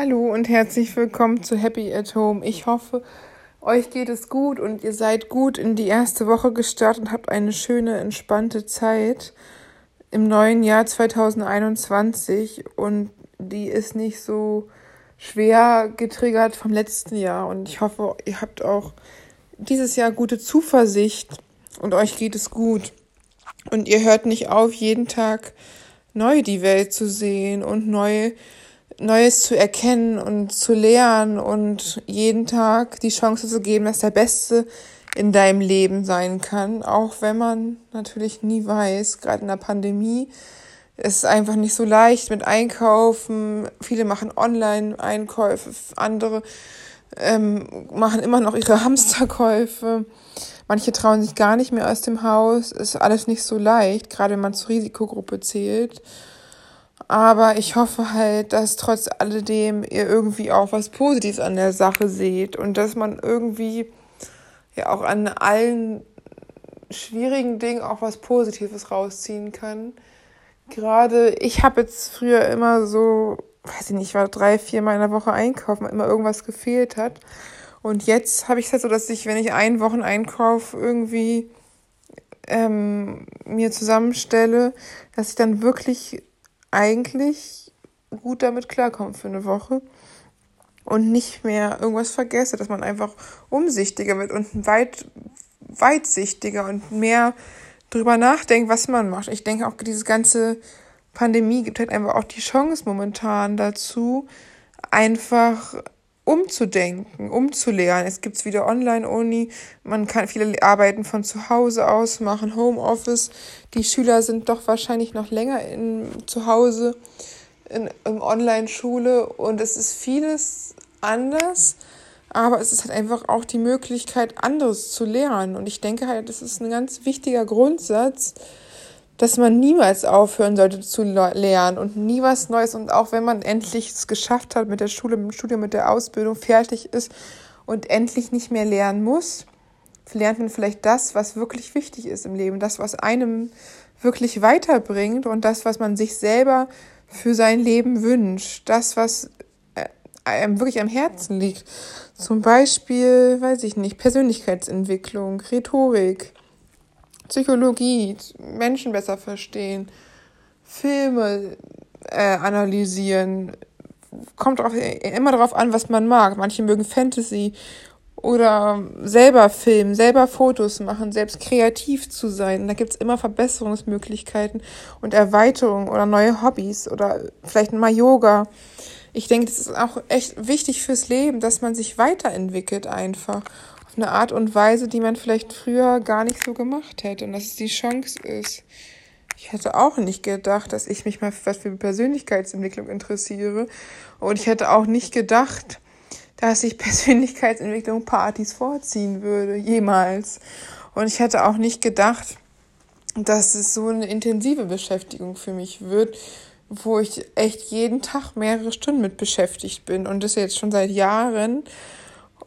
Hallo und herzlich willkommen zu Happy at Home. Ich hoffe, euch geht es gut und ihr seid gut in die erste Woche gestartet und habt eine schöne, entspannte Zeit im neuen Jahr 2021 und die ist nicht so schwer getriggert vom letzten Jahr. Und ich hoffe, ihr habt auch dieses Jahr gute Zuversicht und euch geht es gut. Und ihr hört nicht auf, jeden Tag neu die Welt zu sehen und neu Neues zu erkennen und zu lernen und jeden Tag die Chance zu geben, dass der Beste in deinem Leben sein kann, auch wenn man natürlich nie weiß, gerade in der Pandemie, ist es einfach nicht so leicht mit Einkaufen. Viele machen Online-Einkäufe, andere ähm, machen immer noch ihre Hamsterkäufe. Manche trauen sich gar nicht mehr aus dem Haus. Ist alles nicht so leicht, gerade wenn man zur Risikogruppe zählt. Aber ich hoffe halt, dass trotz alledem ihr irgendwie auch was Positives an der Sache seht und dass man irgendwie ja auch an allen schwierigen Dingen auch was Positives rausziehen kann. Gerade ich habe jetzt früher immer so, weiß ich nicht, war drei, vier Mal in der Woche einkaufen, immer irgendwas gefehlt hat. Und jetzt habe ich es halt so, dass ich, wenn ich einen Wocheneinkauf irgendwie ähm, mir zusammenstelle, dass ich dann wirklich eigentlich gut damit klarkommt für eine Woche und nicht mehr irgendwas vergesse, dass man einfach umsichtiger wird und weit, weitsichtiger und mehr drüber nachdenkt, was man macht. Ich denke auch, diese ganze Pandemie gibt halt einfach auch die Chance momentan dazu, einfach umzudenken, umzulernen. Es gibt wieder Online-Uni, man kann viele Arbeiten von zu Hause aus machen, Homeoffice. Die Schüler sind doch wahrscheinlich noch länger in, zu Hause in, in Online-Schule und es ist vieles anders, aber es ist halt einfach auch die Möglichkeit, anderes zu lernen. Und ich denke halt, das ist ein ganz wichtiger Grundsatz, dass man niemals aufhören sollte zu lernen und nie was Neues. Und auch wenn man endlich es geschafft hat mit der Schule, mit dem Studium, mit der Ausbildung, fertig ist und endlich nicht mehr lernen muss, lernt man vielleicht das, was wirklich wichtig ist im Leben, das, was einem wirklich weiterbringt und das, was man sich selber für sein Leben wünscht, das, was äh, einem wirklich am Herzen liegt. Zum Beispiel, weiß ich nicht, Persönlichkeitsentwicklung, Rhetorik, Psychologie, Menschen besser verstehen, Filme äh, analysieren. Kommt drauf, immer darauf an, was man mag. Manche mögen Fantasy oder selber filmen, selber Fotos machen, selbst kreativ zu sein. Da gibt's immer Verbesserungsmöglichkeiten und Erweiterungen oder neue Hobbys oder vielleicht mal Yoga. Ich denke, das ist auch echt wichtig fürs Leben, dass man sich weiterentwickelt einfach eine Art und Weise, die man vielleicht früher gar nicht so gemacht hätte und dass es die Chance ist. Ich hätte auch nicht gedacht, dass ich mich mal für was für Persönlichkeitsentwicklung interessiere. Und ich hätte auch nicht gedacht, dass ich Persönlichkeitsentwicklung Partys vorziehen würde, jemals. Und ich hätte auch nicht gedacht, dass es so eine intensive Beschäftigung für mich wird, wo ich echt jeden Tag mehrere Stunden mit beschäftigt bin und das jetzt schon seit Jahren.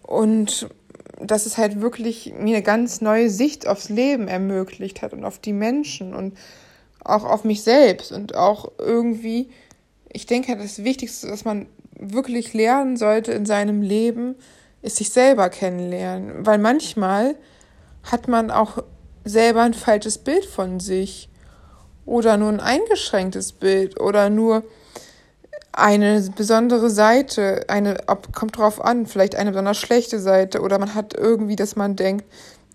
Und dass es halt wirklich mir eine ganz neue Sicht aufs Leben ermöglicht hat und auf die Menschen und auch auf mich selbst und auch irgendwie, ich denke, halt, das Wichtigste, was man wirklich lernen sollte in seinem Leben, ist sich selber kennenlernen, weil manchmal hat man auch selber ein falsches Bild von sich oder nur ein eingeschränktes Bild oder nur eine besondere Seite, eine, ob, kommt drauf an, vielleicht eine besonders schlechte Seite oder man hat irgendwie, dass man denkt,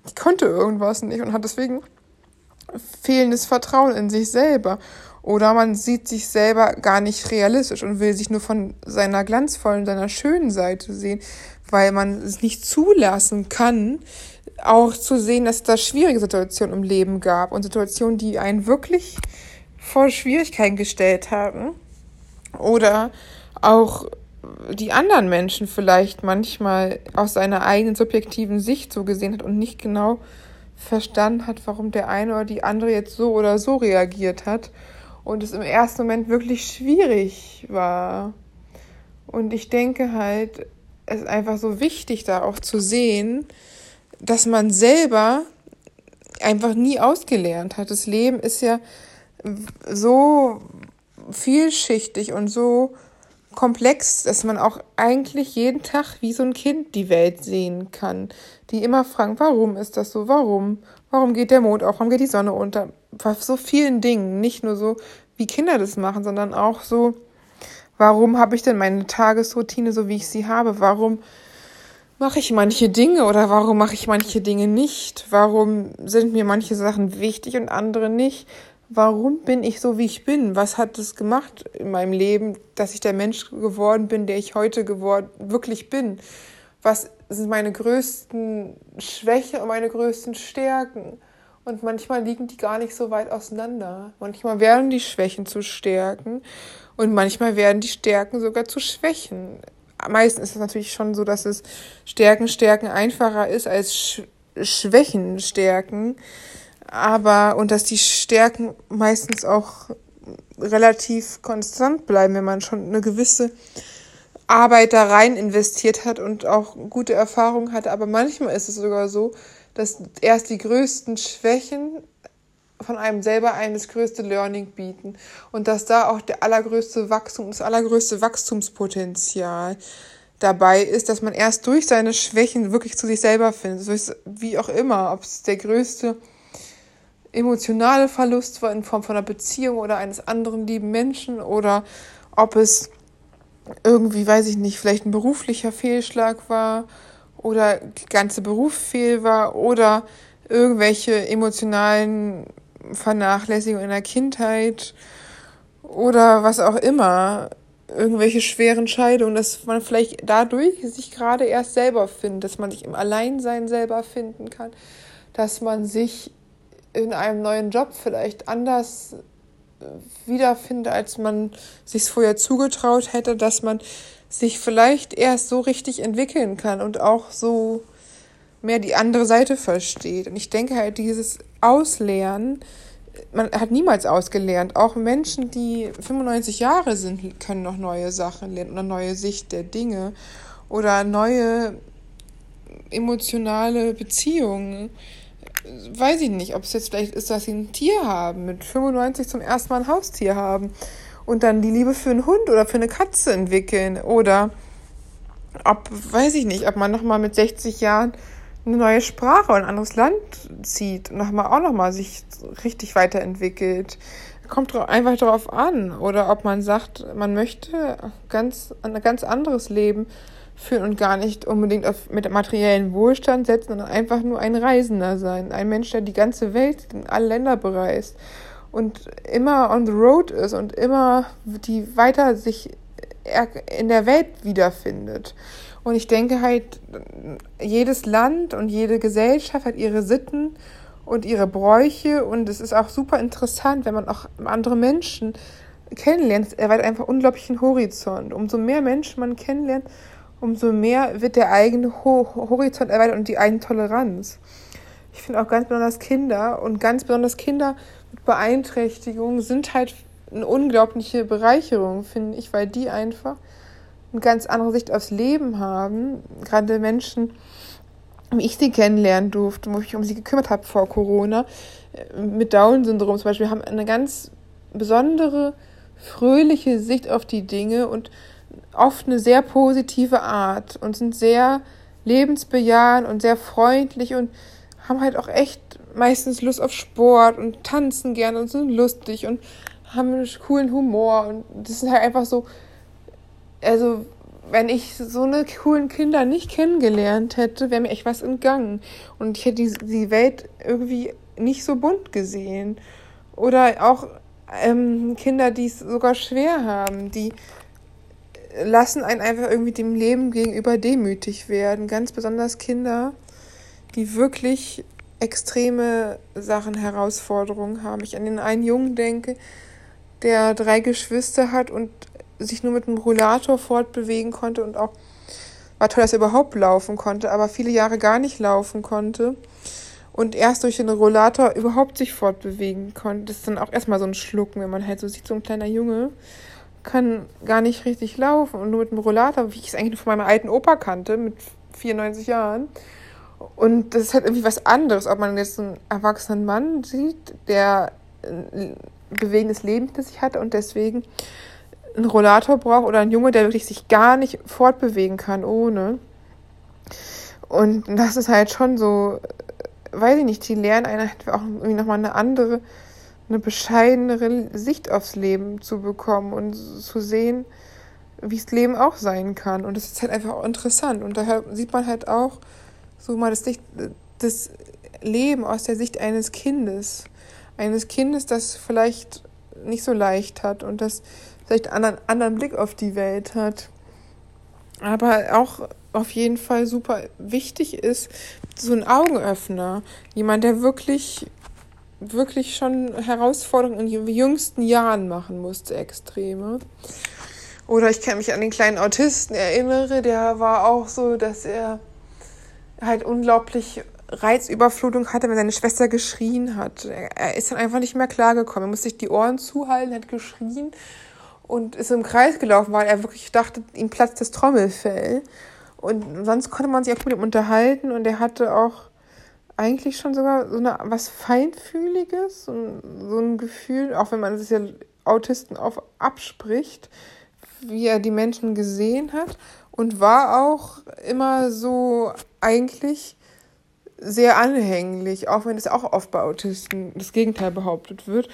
ich konnte irgendwas nicht und hat deswegen fehlendes Vertrauen in sich selber. Oder man sieht sich selber gar nicht realistisch und will sich nur von seiner glanzvollen, seiner schönen Seite sehen, weil man es nicht zulassen kann, auch zu sehen, dass es da schwierige Situationen im Leben gab und Situationen, die einen wirklich vor Schwierigkeiten gestellt haben oder auch die anderen Menschen vielleicht manchmal aus seiner eigenen subjektiven Sicht so gesehen hat und nicht genau verstanden hat, warum der eine oder die andere jetzt so oder so reagiert hat und es im ersten Moment wirklich schwierig war. Und ich denke halt, es ist einfach so wichtig, da auch zu sehen, dass man selber einfach nie ausgelernt hat. Das Leben ist ja so vielschichtig und so komplex, dass man auch eigentlich jeden Tag wie so ein Kind die Welt sehen kann. Die immer fragen, warum ist das so? Warum? Warum geht der Mond auf? Warum geht die Sonne unter? Bei so vielen Dingen. Nicht nur so, wie Kinder das machen, sondern auch so, warum habe ich denn meine Tagesroutine so, wie ich sie habe? Warum mache ich manche Dinge oder warum mache ich manche Dinge nicht? Warum sind mir manche Sachen wichtig und andere nicht? Warum bin ich so, wie ich bin? Was hat es gemacht in meinem Leben, dass ich der Mensch geworden bin, der ich heute geworden wirklich bin? Was sind meine größten Schwächen und meine größten Stärken? Und manchmal liegen die gar nicht so weit auseinander. Manchmal werden die Schwächen zu Stärken und manchmal werden die Stärken sogar zu Schwächen. Meistens ist es natürlich schon so, dass es Stärken stärken einfacher ist als Sch Schwächen stärken aber und dass die Stärken meistens auch relativ konstant bleiben, wenn man schon eine gewisse Arbeit da rein investiert hat und auch gute Erfahrungen hatte. Aber manchmal ist es sogar so, dass erst die größten Schwächen von einem selber einem das größte Learning bieten und dass da auch der allergrößte Wachstum, das allergrößte Wachstumspotenzial dabei ist, dass man erst durch seine Schwächen wirklich zu sich selber findet. Wie auch immer, ob es der größte emotionale Verlust war in Form von einer Beziehung oder eines anderen lieben Menschen oder ob es irgendwie, weiß ich nicht, vielleicht ein beruflicher Fehlschlag war oder der ganze Beruf fehl war oder irgendwelche emotionalen Vernachlässigungen in der Kindheit oder was auch immer, irgendwelche schweren Scheidungen, dass man vielleicht dadurch sich gerade erst selber findet, dass man sich im Alleinsein selber finden kann, dass man sich in einem neuen Job vielleicht anders äh, wiederfinde, als man sich vorher zugetraut hätte, dass man sich vielleicht erst so richtig entwickeln kann und auch so mehr die andere Seite versteht. Und ich denke halt, dieses Auslernen, man hat niemals ausgelernt. Auch Menschen, die 95 Jahre sind, können noch neue Sachen lernen oder neue Sicht der Dinge oder neue emotionale Beziehungen weiß ich nicht, ob es jetzt vielleicht ist, dass sie ein Tier haben, mit 95 zum ersten Mal ein Haustier haben und dann die Liebe für einen Hund oder für eine Katze entwickeln oder ob, weiß ich nicht, ob man nochmal mit 60 Jahren eine neue Sprache oder ein anderes Land zieht und nochmal auch nochmal sich richtig weiterentwickelt. Kommt einfach darauf an. Oder ob man sagt, man möchte ganz, ein ganz anderes Leben führen und gar nicht unbedingt auf, mit materiellen Wohlstand setzen, sondern einfach nur ein Reisender sein. Ein Mensch, der die ganze Welt, alle Länder bereist und immer on the road ist und immer die weiter sich in der Welt wiederfindet. Und ich denke halt, jedes Land und jede Gesellschaft hat ihre Sitten und ihre Bräuche und es ist auch super interessant, wenn man auch andere Menschen kennenlernt. Es erweitert einfach unglaublichen Horizont. Umso mehr Menschen man kennenlernt, umso mehr wird der eigene Ho Horizont erweitert und die eigene Toleranz. Ich finde auch ganz besonders Kinder und ganz besonders Kinder mit Beeinträchtigungen sind halt eine unglaubliche Bereicherung, finde ich, weil die einfach eine ganz andere Sicht aufs Leben haben. Gerade Menschen, wie ich sie kennenlernen durfte, wo ich mich um sie gekümmert habe vor Corona, mit Down-Syndrom zum Beispiel, haben eine ganz besondere, fröhliche Sicht auf die Dinge und oft eine sehr positive Art und sind sehr lebensbejahend und sehr freundlich und haben halt auch echt meistens Lust auf Sport und tanzen gerne und sind lustig und haben einen coolen Humor und das sind halt einfach so, also wenn ich so eine coolen Kinder nicht kennengelernt hätte, wäre mir echt was entgangen und ich hätte die, die Welt irgendwie nicht so bunt gesehen. Oder auch ähm, Kinder, die es sogar schwer haben, die lassen einen einfach irgendwie dem Leben gegenüber demütig werden. Ganz besonders Kinder, die wirklich extreme Sachen, Herausforderungen haben. Ich an den einen Jungen denke, der drei Geschwister hat und sich nur mit einem Rollator fortbewegen konnte und auch war toll, dass er überhaupt laufen konnte, aber viele Jahre gar nicht laufen konnte und erst durch den Rollator überhaupt sich fortbewegen konnte. Das ist dann auch erstmal so ein Schlucken, wenn man halt so sieht, so ein kleiner Junge kann gar nicht richtig laufen und nur mit dem Rollator, wie ich es eigentlich von meinem alten Opa kannte, mit 94 Jahren. Und das ist halt irgendwie was anderes, ob man jetzt einen erwachsenen Mann sieht, der ein bewegendes Leben für sich hatte und deswegen einen Rollator braucht oder ein Junge, der wirklich sich gar nicht fortbewegen kann ohne. Und das ist halt schon so, weiß ich nicht, die lernen einen auch irgendwie nochmal eine andere, eine bescheidenere Sicht aufs Leben zu bekommen und zu sehen, wie das Leben auch sein kann. Und das ist halt einfach auch interessant. Und daher sieht man halt auch so mal das, Sicht, das Leben aus der Sicht eines Kindes. Eines Kindes, das vielleicht nicht so leicht hat und das vielleicht einen anderen, anderen Blick auf die Welt hat. Aber auch auf jeden Fall super wichtig ist, so ein Augenöffner. Jemand, der wirklich, wirklich schon Herausforderungen in jüngsten Jahren machen musste, extreme. Oder ich kann mich an den kleinen Autisten erinnere, der war auch so, dass er halt unglaublich Reizüberflutung hatte, wenn seine Schwester geschrien hat. Er ist dann einfach nicht mehr klargekommen. Er musste sich die Ohren zuhalten, hat geschrien und ist im Kreis gelaufen, weil er wirklich dachte, ihm platzt das Trommelfell. Und sonst konnte man sich auch mit ihm unterhalten und er hatte auch eigentlich schon sogar so eine, was Feinfühliges, so ein, Gefühl, auch wenn man es ja Autisten auf abspricht, wie er die Menschen gesehen hat und war auch immer so eigentlich sehr anhänglich, auch wenn es auch oft bei Autisten das Gegenteil behauptet wird.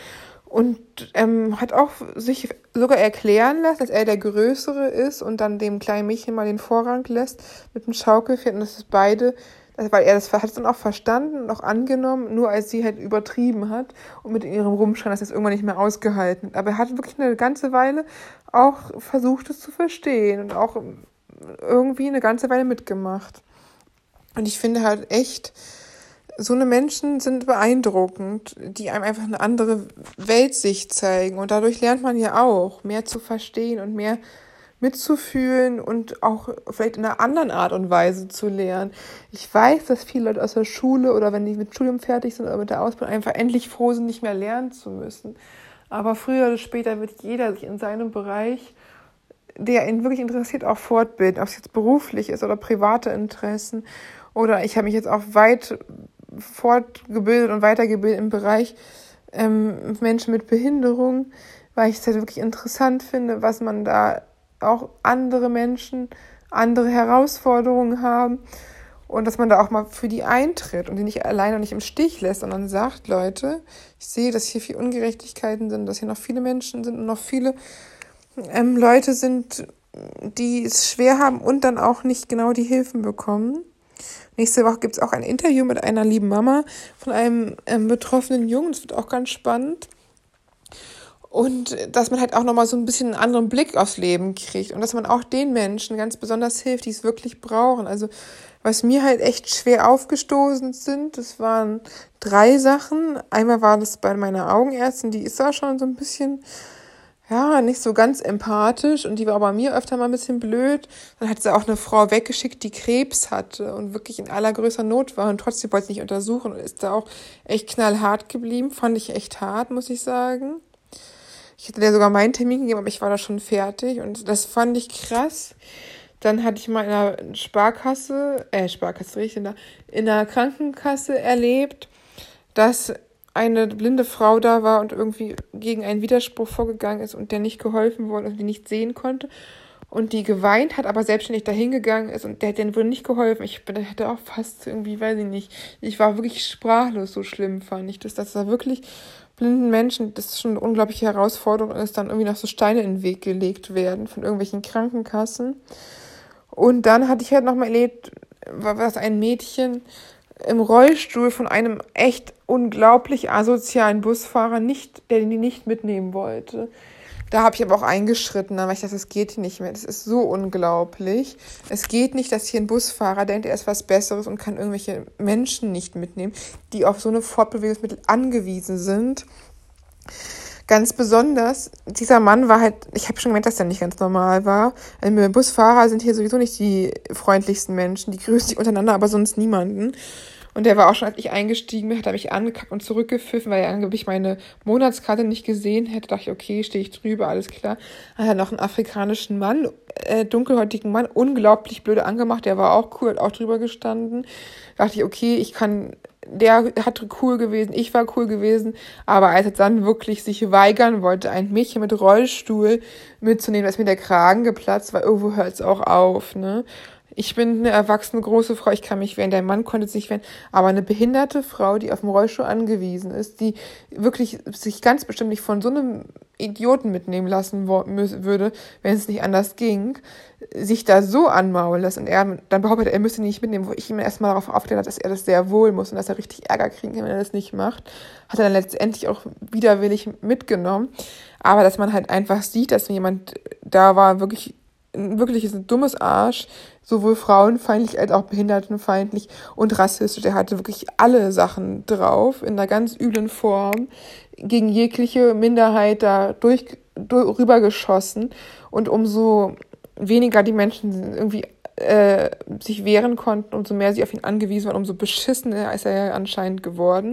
Und ähm, hat auch sich sogar erklären lassen, dass er der Größere ist und dann dem kleinen Mädchen mal den Vorrang lässt mit dem Schaukelpferd und dass es beide weil er das hat dann auch verstanden und auch angenommen, nur als sie halt übertrieben hat und mit ihrem Rumschreien, er es irgendwann nicht mehr ausgehalten. Aber er hat wirklich eine ganze Weile auch versucht, es zu verstehen und auch irgendwie eine ganze Weile mitgemacht. Und ich finde halt echt, so eine Menschen sind beeindruckend, die einem einfach eine andere Weltsicht zeigen. Und dadurch lernt man ja auch, mehr zu verstehen und mehr mitzufühlen und auch vielleicht in einer anderen Art und Weise zu lernen. Ich weiß, dass viele Leute aus der Schule oder wenn die mit Studium fertig sind oder mit der Ausbildung einfach endlich froh sind, nicht mehr lernen zu müssen. Aber früher oder später wird jeder sich in seinem Bereich, der ihn wirklich interessiert, auch fortbilden, ob es jetzt beruflich ist oder private Interessen. Oder ich habe mich jetzt auch weit fortgebildet und weitergebildet im Bereich ähm, Menschen mit Behinderung, weil ich es halt wirklich interessant finde, was man da auch andere Menschen andere Herausforderungen haben und dass man da auch mal für die eintritt und die nicht alleine und nicht im Stich lässt, sondern sagt, Leute, ich sehe, dass hier viele Ungerechtigkeiten sind, dass hier noch viele Menschen sind und noch viele ähm, Leute sind, die es schwer haben und dann auch nicht genau die Hilfen bekommen. Nächste Woche gibt es auch ein Interview mit einer lieben Mama von einem ähm, betroffenen Jungen. Das wird auch ganz spannend. Und dass man halt auch nochmal so ein bisschen einen anderen Blick aufs Leben kriegt und dass man auch den Menschen ganz besonders hilft, die es wirklich brauchen. Also was mir halt echt schwer aufgestoßen sind, das waren drei Sachen. Einmal war das bei meiner Augenärztin, die ist da schon so ein bisschen, ja, nicht so ganz empathisch und die war bei mir öfter mal ein bisschen blöd. Dann hat sie auch eine Frau weggeschickt, die Krebs hatte und wirklich in allergrößter Not war und trotzdem wollte sie nicht untersuchen und ist da auch echt knallhart geblieben. Fand ich echt hart, muss ich sagen. Ich hätte dir sogar meinen Termin gegeben, aber ich war da schon fertig und das fand ich krass. Dann hatte ich mal in einer Sparkasse, äh, Sparkasse richtig, in der, der Krankenkasse erlebt, dass eine blinde Frau da war und irgendwie gegen einen Widerspruch vorgegangen ist und der nicht geholfen wurde und die nicht sehen konnte und die geweint hat, aber selbstständig dahingegangen ist und der denen wurde nicht geholfen. Ich bin, hätte auch fast irgendwie, weiß ich nicht, ich war wirklich sprachlos, so schlimm fand ich das, dass da wirklich blinden Menschen, das ist schon eine unglaubliche Herausforderung ist, dann irgendwie noch so Steine in den Weg gelegt werden von irgendwelchen Krankenkassen. Und dann hatte ich halt noch mal erlebt, was ein Mädchen im Rollstuhl von einem echt unglaublich asozialen Busfahrer nicht, der die nicht mitnehmen wollte. Da habe ich aber auch eingeschritten, weil ich dachte, das geht nicht mehr. Das ist so unglaublich. Es geht nicht, dass hier ein Busfahrer denkt, er ist was Besseres und kann irgendwelche Menschen nicht mitnehmen, die auf so eine Fortbewegungsmittel angewiesen sind. Ganz besonders, dieser Mann war halt, ich habe schon gemerkt, dass er nicht ganz normal war. Also Busfahrer sind hier sowieso nicht die freundlichsten Menschen, die grüßen sich untereinander, aber sonst niemanden. Und der war auch schon, als ich eingestiegen bin, hat er mich angekackt und zurückgepfiffen, weil er angeblich meine Monatskarte nicht gesehen hätte. Da dachte ich, okay, stehe ich drüber, alles klar. Dann hat er noch einen afrikanischen Mann, äh, dunkelhäutigen Mann, unglaublich blöde angemacht. Der war auch cool, hat auch drüber gestanden. Da dachte ich, okay, ich kann der hat cool gewesen, ich war cool gewesen, aber als er dann wirklich sich weigern wollte, ein Mädchen mit Rollstuhl mitzunehmen, ist mir der Kragen geplatzt, weil irgendwo hört es auch auf, ne? Ich bin eine erwachsene große Frau, ich kann mich wehren, der Mann konnte sich wehren, aber eine behinderte Frau, die auf dem Rollstuhl angewiesen ist, die wirklich sich ganz bestimmt nicht von so einem Idioten mitnehmen lassen würde, wenn es nicht anders ging, sich da so anmaulen lässt und er dann behauptet, er müsste nicht mitnehmen, wo ich ihm erstmal darauf aufklärt habe, dass er das sehr wohl muss und dass er richtig Ärger kriegen kann, wenn er das nicht macht, hat er dann letztendlich auch widerwillig mitgenommen. Aber dass man halt einfach sieht, dass jemand da war, wirklich wirklich ist ein dummes Arsch, sowohl frauenfeindlich als auch behindertenfeindlich und rassistisch. Er hatte wirklich alle Sachen drauf in einer ganz üblen Form gegen jegliche Minderheit da durch, durch rübergeschossen und umso weniger die Menschen irgendwie äh, sich wehren konnten, umso mehr sie auf ihn angewiesen waren, umso beschissener ist er ja anscheinend geworden.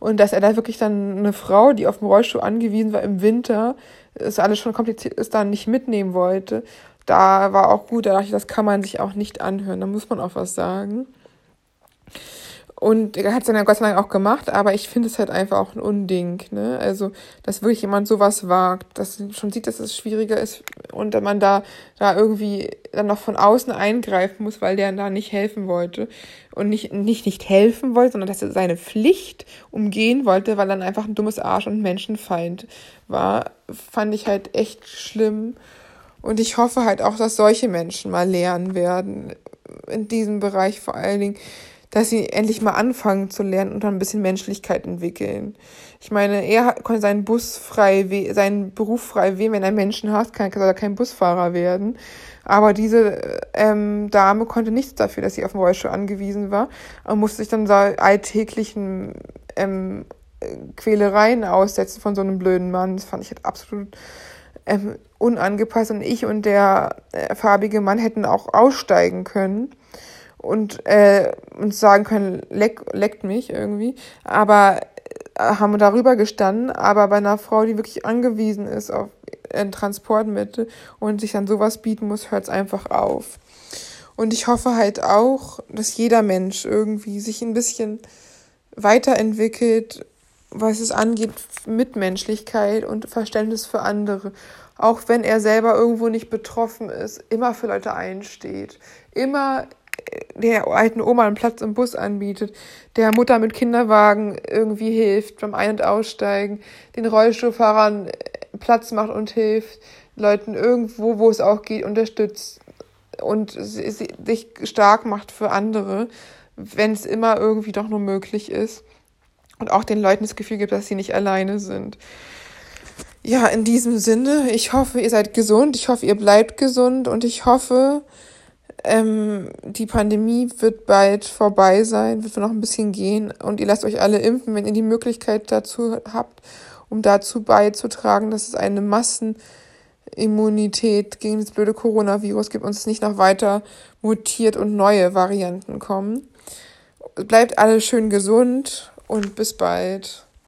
Und dass er da wirklich dann eine Frau, die auf dem Rollstuhl angewiesen war im Winter, ist alles schon kompliziert ist, dann nicht mitnehmen wollte da war auch gut, da dachte ich, das kann man sich auch nicht anhören, da muss man auch was sagen. Und er hat es dann ja Gott sei Dank auch gemacht, aber ich finde es halt einfach auch ein Unding, ne? Also, dass wirklich jemand sowas wagt, dass schon sieht, dass es schwieriger ist und man da, da irgendwie dann noch von außen eingreifen muss, weil der da nicht helfen wollte. Und nicht, nicht, nicht helfen wollte, sondern dass er seine Pflicht umgehen wollte, weil er dann einfach ein dummes Arsch und Menschenfeind war, fand ich halt echt schlimm. Und ich hoffe halt auch, dass solche Menschen mal lernen werden, in diesem Bereich vor allen Dingen, dass sie endlich mal anfangen zu lernen und dann ein bisschen Menschlichkeit entwickeln. Ich meine, er konnte seinen Bus frei, seinen Beruf frei wählen. Wenn er Menschen hasst, kann, er kein Busfahrer werden. Aber diese ähm, Dame konnte nichts dafür, dass sie auf den Rollstuhl angewiesen war und musste sich dann so alltäglichen ähm, Quälereien aussetzen von so einem blöden Mann. Das fand ich halt absolut ähm, unangepasst und ich und der äh, farbige Mann hätten auch aussteigen können und äh, uns sagen können, leck, leckt mich irgendwie, aber äh, haben darüber gestanden, aber bei einer Frau, die wirklich angewiesen ist auf ein Transportmittel und sich dann sowas bieten muss, hört es einfach auf. Und ich hoffe halt auch, dass jeder Mensch irgendwie sich ein bisschen weiterentwickelt was es angeht, Mitmenschlichkeit und Verständnis für andere. Auch wenn er selber irgendwo nicht betroffen ist, immer für Leute einsteht. Immer der alten Oma einen Platz im Bus anbietet, der Mutter mit Kinderwagen irgendwie hilft beim Ein- und Aussteigen, den Rollstuhlfahrern Platz macht und hilft, Leuten irgendwo, wo es auch geht, unterstützt und sich stark macht für andere, wenn es immer irgendwie doch nur möglich ist und auch den Leuten das Gefühl gibt, dass sie nicht alleine sind. Ja, in diesem Sinne, ich hoffe, ihr seid gesund, ich hoffe, ihr bleibt gesund und ich hoffe, ähm, die Pandemie wird bald vorbei sein, wird noch ein bisschen gehen und ihr lasst euch alle impfen, wenn ihr die Möglichkeit dazu habt, um dazu beizutragen, dass es eine Massenimmunität gegen das blöde Coronavirus gibt und es nicht noch weiter mutiert und neue Varianten kommen. Bleibt alle schön gesund und bis bald.